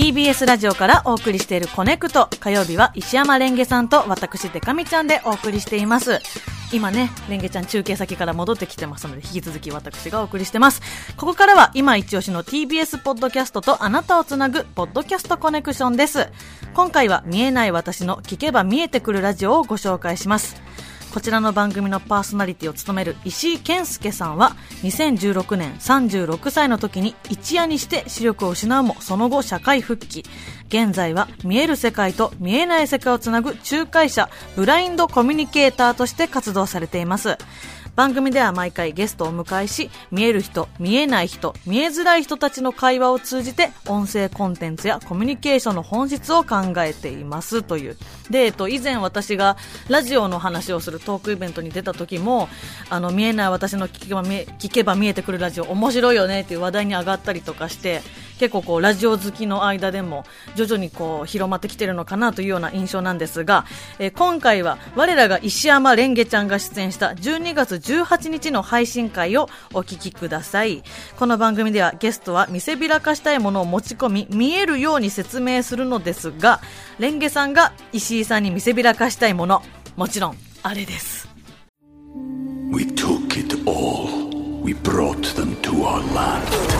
TBS ラジオからお送りしているコネクト。火曜日は石山レンゲさんと私デカミちゃんでお送りしています。今ね、レンゲちゃん中継先から戻ってきてますので、引き続き私がお送りしてます。ここからは今一押しの TBS ポッドキャストとあなたをつなぐポッドキャストコネクションです。今回は見えない私の聞けば見えてくるラジオをご紹介します。こちらの番組のパーソナリティを務める石井健介さんは2016年36歳の時に一夜にして視力を失うもその後社会復帰。現在は見える世界と見えない世界をつなぐ仲介者ブラインドコミュニケーターとして活動されています。番組では毎回ゲストをお迎えし見える人見えない人見えづらい人たちの会話を通じて音声コンテンツやコミュニケーションの本質を考えています。という。で、えっと、以前私がラジオの話をするトークイベントに出た時もあの見えない私の聞けば見え聞けば見えてくるラジオ面白いよねっていう話題に上がったりとかして結構こうラジオ好きの間でも徐々にこう広まってきてるのかなというような印象なんですが、えー今回は我らが石山レンゲちゃんが出演した12月18日の配信会をお聞きくださいこの番組ではゲストは見せびらかしたいものを持ち込み見えるように説明するのですがレンゲさんが石井さんに見せびらかしたいものもちろんあれです we took it all. We brought them to our land.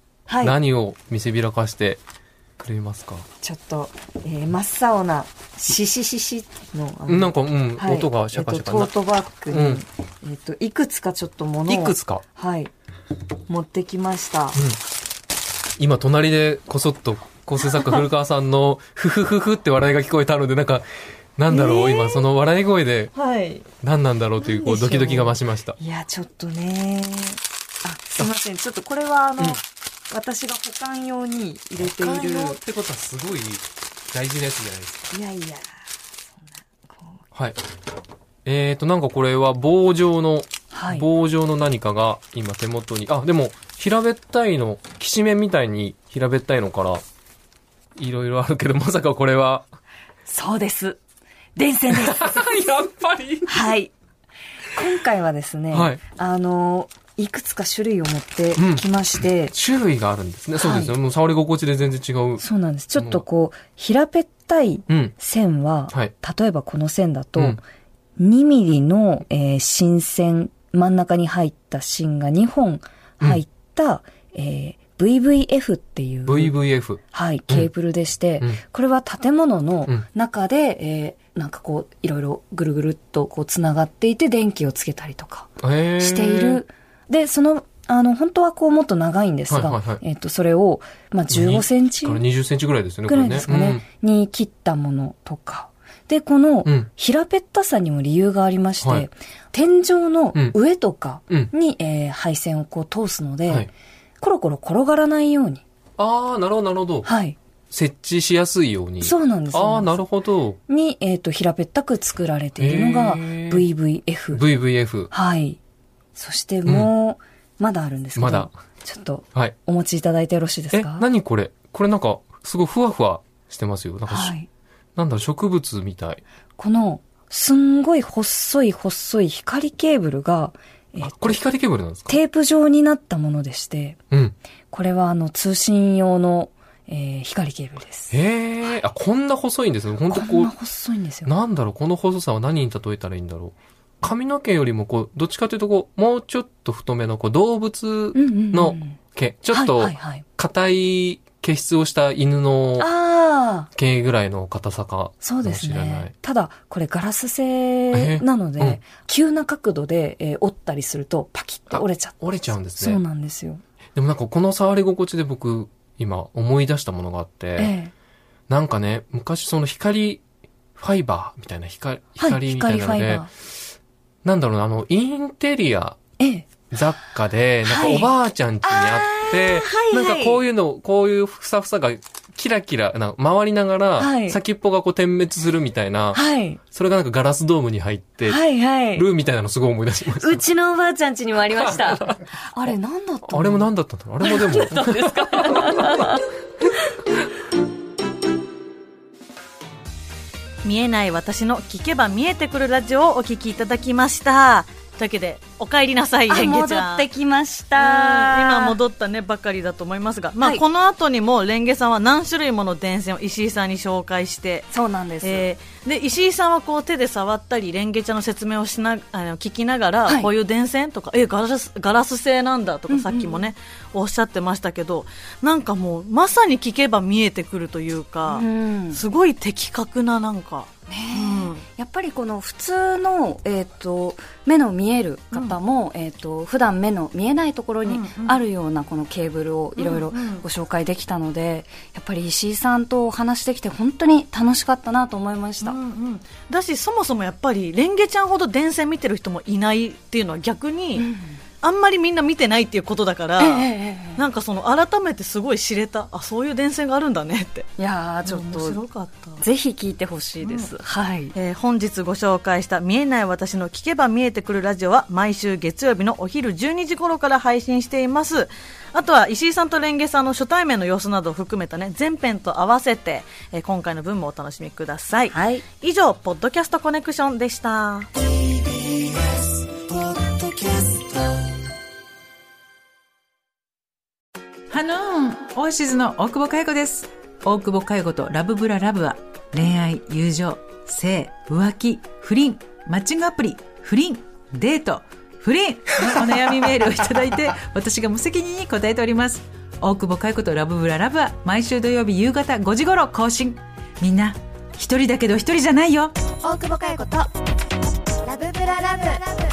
はい。何を見せびらかしてくれますか、ちょっと、えー、真っ青な、シシシシの、あのなんか、うん、はい。音がシャカシャカな。えっと、トートバッグに、うん。えっと、いくつかちょっとものを、いくつか？はい、持ってきました。今、隣でこそっと構成作家古川さんの、ふふふふって笑いが聞こえたので、なんか、なんだろう、えー。今、その笑い声で、はい。何なんだろうという、こう、ドキドキが増しました。いや、ちょっとね。あ、すいません。ちょっとこれは、あの、私が保管用に入れている。寛容ってことはすごい大事なやつじゃないですか。いやいや、はい。えーと、なんかこれは棒状の、はい。棒状の何かが今手元に、あ、でも、平べったいの、きしめんみたいに平べったいのから、いろいろあるけど、まさかこれは、そうです。電線です。やっぱりはい。今回はですね、はいあの、いくつか種類を持ってきまして、種類があるんですね。そうですよ。もう触り心地で全然違う。そうなんです。ちょっとこう、平べったいうん。線は、はい例えばこの線だと、うん2ミリの、えー芯線、真ん中に入った芯が2本入った、えー VVF っていう、VVF。はい、ケーブルでして、うん。これは建物のうん。中で、えーなんかこう、いろいろぐるぐるっとこう繋がっていて電気をつけたりとかえー。している。で、その、あの、本当はこうもっと長いんですが、はいはいはい。えっ、と、それを、まあ、15センチから20センチぐらいですよね、ぐらいですかね、に切ったものとか。で、このうん。平べったさにも理由がありまして、はい。天井のうん。上とかうん。に、えー配線をこう通すので、はいコロコロ転がらないように。ああ、なるほど、なるほど。はい。設置しやすいように。そうなんですああ、なるるほど。に、えっ、と、平べったく作られているのが VVF。VVF。はい。そしてもう、まだあるんですけど、まだちょっとはい。お持ちいただいてよろしいですえ、か何これ？これなんか、すごいふわふわしてますよ。なんかし、はい。なんだろう、植物みたい。この、すんごい細い細い光ケーブルが、えーあ、これ光ケーブルなんですか？テープ状になったものでして、うん。これはあの通信用の、えー光ケーブルです。へえ、あ、こんな細いんですよ。本当こんこな細いんですう、よ。なんだろう、この細さは何に例えたらいいんだろ髪の毛よりもこう、どっちかというとこう、もうちょっと太めのこう動物うんうんうんの毛、ちょっはいと硬い毛質をした犬の毛ぐらいの硬さかもそうですしれない。ね。ただ、これガラス製なので、えうん急な角度で、えー折ったりするとパキッと折れちゃって。折れちゃうんですそうね。なんですよ。でもなんかこの触り心地で僕、今思い出したものがあって、ええなんかね、昔その光ファイバーみたいな光、はい、光みたいなので、光ファイバー。なんだろうな、あの、インテリアええ。雑貨で、なんかはいおばあちゃん家にあって、はいはいなんかこういうの、こういうふさふさがキラキラ、な回りながら、はい先っぽがこう点滅するみたいな、はい。それがなんかガラスドームに入ってはいはい。るみたいなのすごい思い出しました。うちのおばあちゃん家にもありました。あれ、なんだったの？あれも何だったんだろうあれもでも、見えない私の聞けば見えてくるラジオをお聞きいただきました。というわけで、お帰りなさい、あレンゲち戻ゃん。ってきましうんた。今戻ったねばかりだと思いますが、まあ、はいこの後にもレンゲさんは何種類もの電線を石井さんに紹介して、そうなんです。えーで石井さんはこう手で触ったりレンゲちゃんの説明をしなあの聞きながら、はいこういう電線とかえガラスガラス製なんだとかさっきもね、おっしゃってましたけどなんかもうまさに聞けば見えてくるというか、うんすごい的確ななんか、うんやっぱりこの普通の、えっ、と、目の見える方も、えっ、と、普段目の見えないところにうんうん。あるようなこのケーブルをいろいろうんうん。ご紹介できたので、やっぱり石井さんとお話できて本当に楽しかったなと思いました。うんうん。だしそもそもやっぱりレンゲちゃんほど電線見てる人もいないっていうのは逆に、あんまりみんな見てないっていうことだから、えなんかその改めてすごい知れたあそういう電線があるんだねって。えいやーちょっ面白と、かった。ぜひ聞いてほしいです。はい。えー本日ご紹介した「見えない私の聞けば見えてくるラジオ」は毎週月曜日のお昼12時頃から配信しています。あとは石井さんとレンゲさんの初対面の様子などを含めたね全編と合わせて、えー今回の分もお楽しみください、はい。以上ポッドキャストコネクションでしたハノーンオアシズの大久保佳代子です。大久保佳代子とラブブララブは恋愛、友情、性、浮気、不倫、マッチングアプリ、不倫、デート、不倫お悩みメールをいただいて私が無責任に答えております。大久保佳代子とラブブララブは毎週土曜日夕方5時頃更新。みんな、一人だけど一人じゃないよ。大久保佳代子とラブブララブ